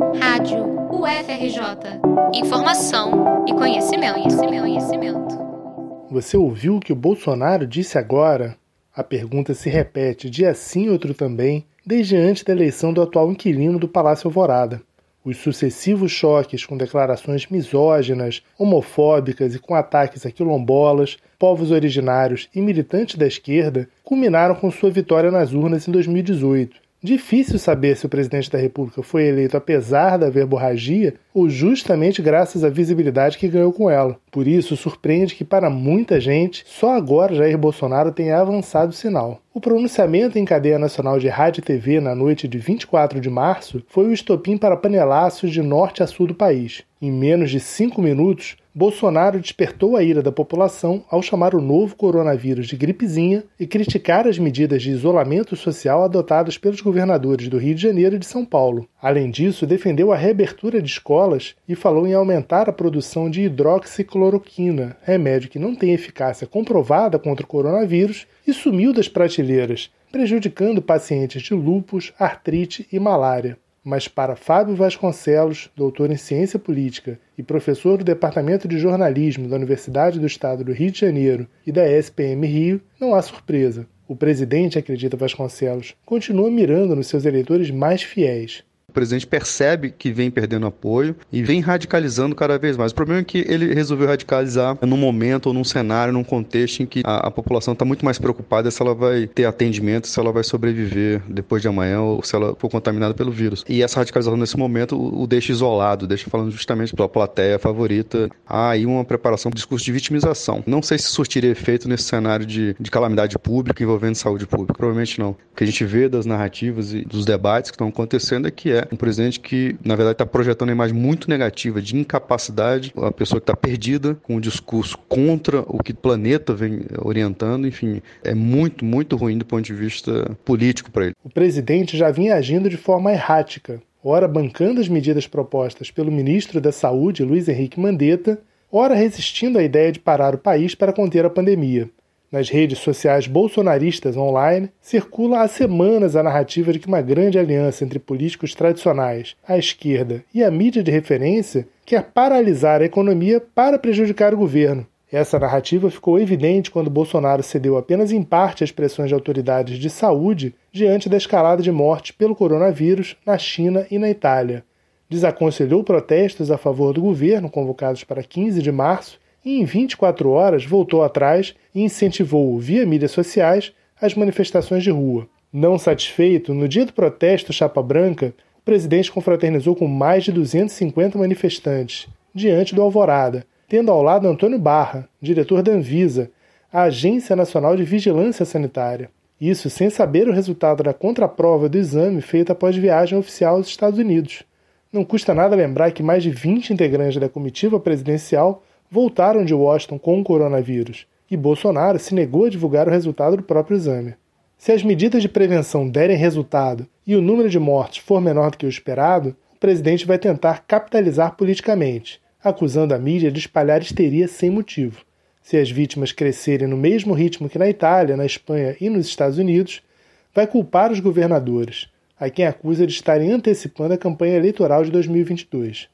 Rádio UFRJ. Informação e conhecimento, conhecimento, conhecimento. Você ouviu o que o Bolsonaro disse agora? A pergunta se repete dia sim, outro também, desde antes da eleição do atual inquilino do Palácio Alvorada. Os sucessivos choques com declarações misóginas, homofóbicas e com ataques a quilombolas, povos originários e militantes da esquerda culminaram com sua vitória nas urnas em 2018. Difícil saber se o presidente da República foi eleito apesar da verborragia ou justamente graças à visibilidade que ganhou com ela. Por isso, surpreende que para muita gente, só agora Jair Bolsonaro tenha avançado o sinal. O pronunciamento em cadeia nacional de rádio e TV na noite de 24 de março foi o estopim para panelaços de norte a sul do país. Em menos de cinco minutos, Bolsonaro despertou a ira da população ao chamar o novo coronavírus de gripezinha e criticar as medidas de isolamento social adotadas pelos governadores do Rio de Janeiro e de São Paulo. Além disso, defendeu a reabertura de escolas e falou em aumentar a produção de hidroxicloroquina, remédio que não tem eficácia comprovada contra o coronavírus, e sumiu das prateleiras, prejudicando pacientes de lúpus, artrite e malária. Mas para Fábio Vasconcelos, doutor em ciência política e professor do Departamento de Jornalismo da Universidade do Estado do Rio de Janeiro e da SPM Rio, não há surpresa. O presidente, acredita Vasconcelos, continua mirando nos seus eleitores mais fiéis, o presidente percebe que vem perdendo apoio e vem radicalizando cada vez mais. O problema é que ele resolveu radicalizar num momento ou num cenário, num contexto em que a, a população está muito mais preocupada se ela vai ter atendimento, se ela vai sobreviver depois de amanhã ou se ela for contaminada pelo vírus. E essa radicalização nesse momento o, o deixa isolado, deixa falando justamente pela plateia favorita. Há aí uma preparação para discurso de vitimização. Não sei se surtiria efeito nesse cenário de, de calamidade pública envolvendo saúde pública. Provavelmente não. O que a gente vê das narrativas e dos debates que estão acontecendo é que é um presidente que, na verdade, está projetando uma imagem muito negativa de incapacidade, uma pessoa que está perdida, com um discurso contra o que o planeta vem orientando, enfim, é muito, muito ruim do ponto de vista político para ele. O presidente já vinha agindo de forma errática, ora bancando as medidas propostas pelo ministro da Saúde, Luiz Henrique Mandetta, ora resistindo à ideia de parar o país para conter a pandemia. Nas redes sociais bolsonaristas online, circula há semanas a narrativa de que uma grande aliança entre políticos tradicionais, a esquerda e a mídia de referência quer paralisar a economia para prejudicar o governo. Essa narrativa ficou evidente quando Bolsonaro cedeu apenas em parte às pressões de autoridades de saúde diante da escalada de morte pelo coronavírus na China e na Itália. Desaconselhou protestos a favor do governo convocados para 15 de março e em 24 horas voltou atrás e incentivou, via mídias sociais, as manifestações de rua. Não satisfeito, no dia do protesto Chapa Branca, o presidente confraternizou com mais de 250 manifestantes, diante do Alvorada, tendo ao lado Antônio Barra, diretor da Anvisa, a Agência Nacional de Vigilância Sanitária. Isso sem saber o resultado da contraprova do exame feita após viagem oficial aos Estados Unidos. Não custa nada lembrar que mais de 20 integrantes da comitiva presidencial voltaram de Washington com o coronavírus e Bolsonaro se negou a divulgar o resultado do próprio exame. Se as medidas de prevenção derem resultado e o número de mortes for menor do que o esperado, o presidente vai tentar capitalizar politicamente, acusando a mídia de espalhar histeria sem motivo. Se as vítimas crescerem no mesmo ritmo que na Itália, na Espanha e nos Estados Unidos, vai culpar os governadores, a quem acusa de estarem antecipando a campanha eleitoral de 2022.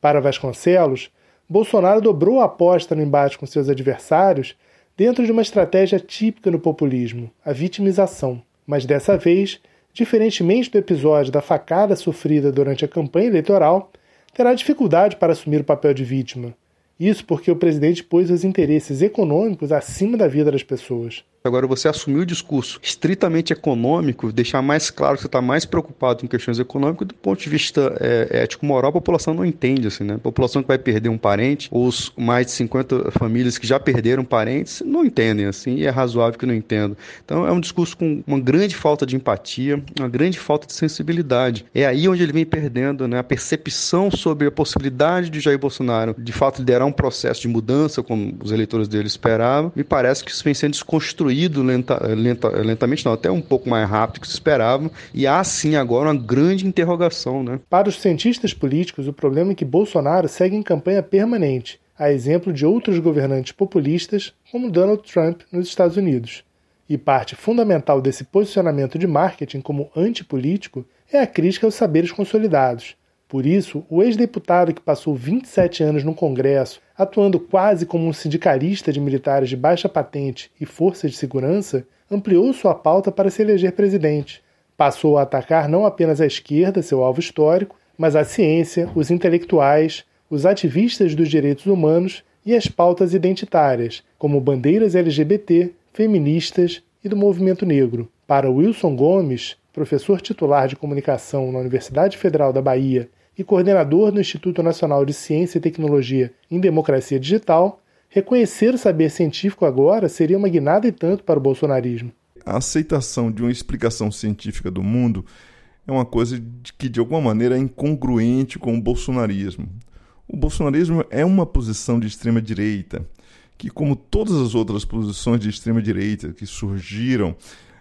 Para Vasconcelos, Bolsonaro dobrou a aposta no embate com seus adversários dentro de uma estratégia típica no populismo, a vitimização. Mas dessa vez, diferentemente do episódio da facada sofrida durante a campanha eleitoral, terá dificuldade para assumir o papel de vítima. Isso porque o presidente pôs os interesses econômicos acima da vida das pessoas. Agora, você assumir o discurso estritamente econômico, deixar mais claro que você está mais preocupado com questões econômicas, do ponto de vista é, ético-moral, a população não entende, assim, né? A população que vai perder um parente, ou os mais de 50 famílias que já perderam parentes, não entendem, assim, e é razoável que não entendam. Então, é um discurso com uma grande falta de empatia, uma grande falta de sensibilidade. É aí onde ele vem perdendo, né? A percepção sobre a possibilidade de Jair Bolsonaro, de fato, liderar um processo de mudança, como os eleitores dele esperavam, me parece que isso vem sendo desconstruído construído lenta, lenta, lentamente, não, até um pouco mais rápido que se esperava, e há sim agora uma grande interrogação. Né? Para os cientistas políticos, o problema é que Bolsonaro segue em campanha permanente, a exemplo de outros governantes populistas, como Donald Trump nos Estados Unidos. E parte fundamental desse posicionamento de marketing como antipolítico é a crítica aos saberes consolidados. Por isso, o ex-deputado que passou 27 anos no Congresso, atuando quase como um sindicalista de militares de baixa patente e forças de segurança, ampliou sua pauta para se eleger presidente. Passou a atacar não apenas a esquerda, seu alvo histórico, mas a ciência, os intelectuais, os ativistas dos direitos humanos e as pautas identitárias, como bandeiras LGBT, feministas e do movimento negro. Para Wilson Gomes, professor titular de comunicação na Universidade Federal da Bahia e coordenador do Instituto Nacional de Ciência e Tecnologia em Democracia Digital, reconhecer o saber científico agora seria uma guinada e tanto para o bolsonarismo. A aceitação de uma explicação científica do mundo é uma coisa que, de alguma maneira, é incongruente com o bolsonarismo. O bolsonarismo é uma posição de extrema-direita, que, como todas as outras posições de extrema-direita que surgiram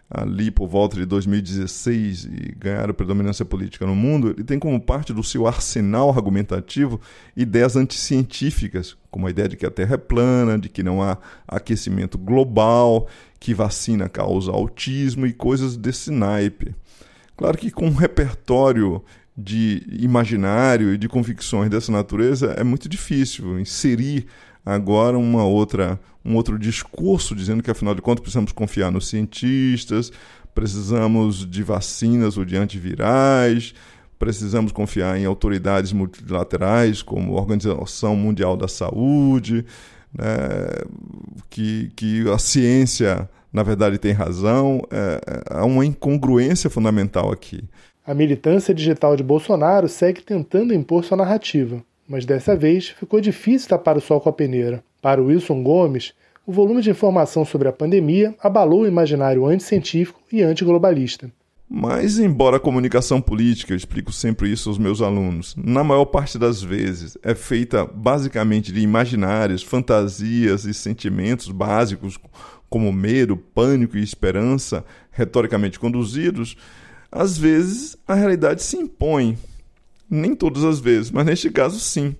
ali por volta de 2016 e ganharam predominância política no mundo, ele tem como parte do seu arsenal argumentativo ideias anticientíficas, como a ideia de que a Terra é plana, de que não há aquecimento global, que vacina causa autismo e coisas desse naipe. Claro que com um repertório de imaginário e de convicções dessa natureza é muito difícil inserir agora uma outra, um outro discurso dizendo que, afinal de contas, precisamos confiar nos cientistas, precisamos de vacinas ou de antivirais, precisamos confiar em autoridades multilaterais como a Organização Mundial da Saúde, né, que, que a ciência, na verdade, tem razão. É, é, há uma incongruência fundamental aqui. A militância digital de Bolsonaro segue tentando impor sua narrativa mas dessa vez ficou difícil tapar o sol com a peneira. Para Wilson Gomes, o volume de informação sobre a pandemia abalou o imaginário anticientífico e antiglobalista. Mas, embora a comunicação política, eu explico sempre isso aos meus alunos, na maior parte das vezes é feita basicamente de imaginários, fantasias e sentimentos básicos como medo, pânico e esperança, retoricamente conduzidos, às vezes a realidade se impõe nem todas as vezes, mas neste caso sim.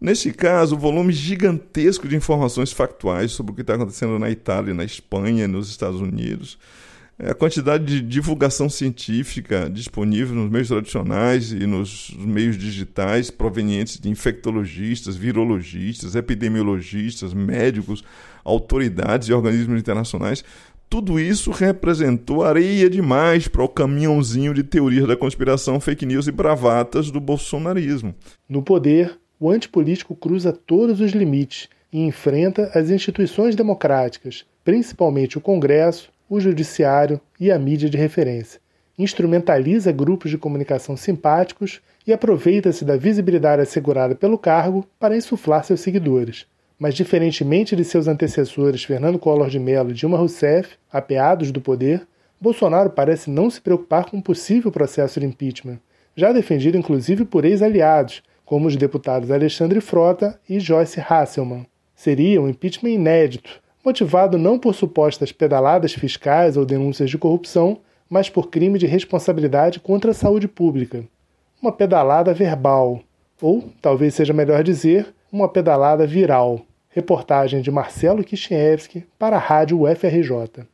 Neste caso, o volume gigantesco de informações factuais sobre o que está acontecendo na Itália, na Espanha, nos Estados Unidos, a quantidade de divulgação científica disponível nos meios tradicionais e nos meios digitais provenientes de infectologistas, virologistas, epidemiologistas, médicos, autoridades e organismos internacionais tudo isso representou areia demais para o caminhãozinho de teorias da conspiração, fake news e bravatas do bolsonarismo. No poder, o antipolítico cruza todos os limites e enfrenta as instituições democráticas, principalmente o Congresso, o Judiciário e a mídia de referência. Instrumentaliza grupos de comunicação simpáticos e aproveita-se da visibilidade assegurada pelo cargo para insuflar seus seguidores mas diferentemente de seus antecessores Fernando Collor de Mello e Dilma Rousseff, apeados do poder, Bolsonaro parece não se preocupar com um possível processo de impeachment, já defendido inclusive por ex-aliados, como os deputados Alexandre Frota e Joyce Hasselmann. Seria um impeachment inédito, motivado não por supostas pedaladas fiscais ou denúncias de corrupção, mas por crime de responsabilidade contra a saúde pública. Uma pedalada verbal, ou, talvez seja melhor dizer, uma pedalada viral. Reportagem de Marcelo Kishinevski para a Rádio UFRJ.